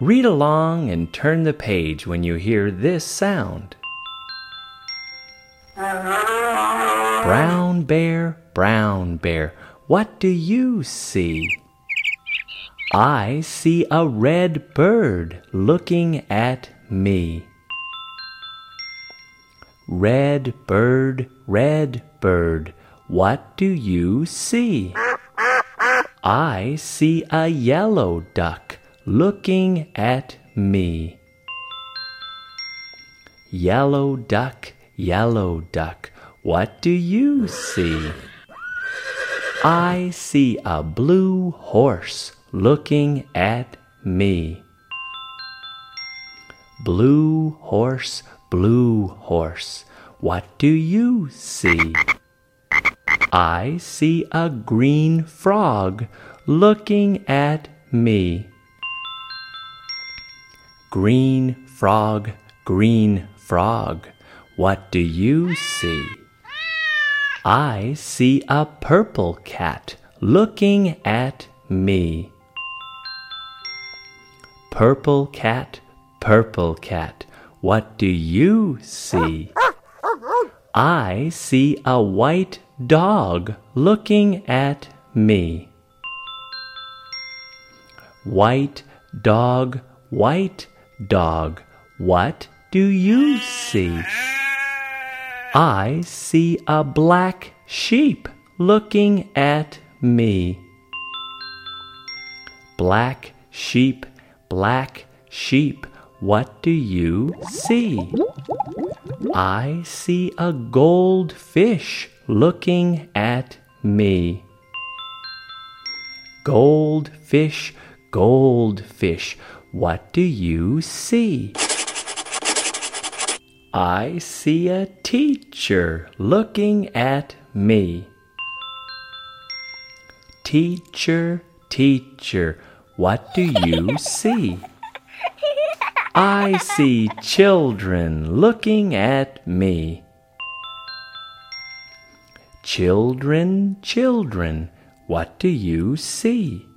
Read along and turn the page when you hear this sound. Brown bear, brown bear, what do you see? I see a red bird looking at me. Red bird, red bird, what do you see? I see a yellow duck looking at me. Yellow duck, yellow duck, what do you see? I see a blue horse looking at me. Blue horse, blue horse, what do you see? I see a green frog looking at me. Green frog, green frog, what do you see? I see a purple cat looking at me. Purple cat, purple cat, what do you see? I see a white dog looking at me. White dog, white dog, what do you see? I see a black sheep looking at me. Black sheep, black sheep, what do you see? I see a goldfish looking at me. Goldfish, goldfish, what do you see? I see a teacher looking at me. Teacher, teacher, what do you see? I see children looking at me. Children, children, what do you see?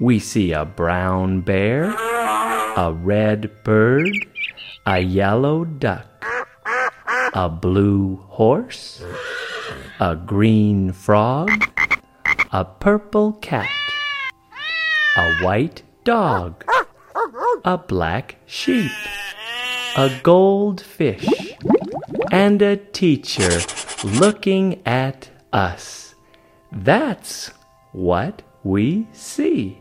We see a brown bear, a red bird, a yellow duck, a blue horse, a green frog, a purple cat, a white dog, a black sheep, a goldfish, and a teacher looking at us. That's what we see.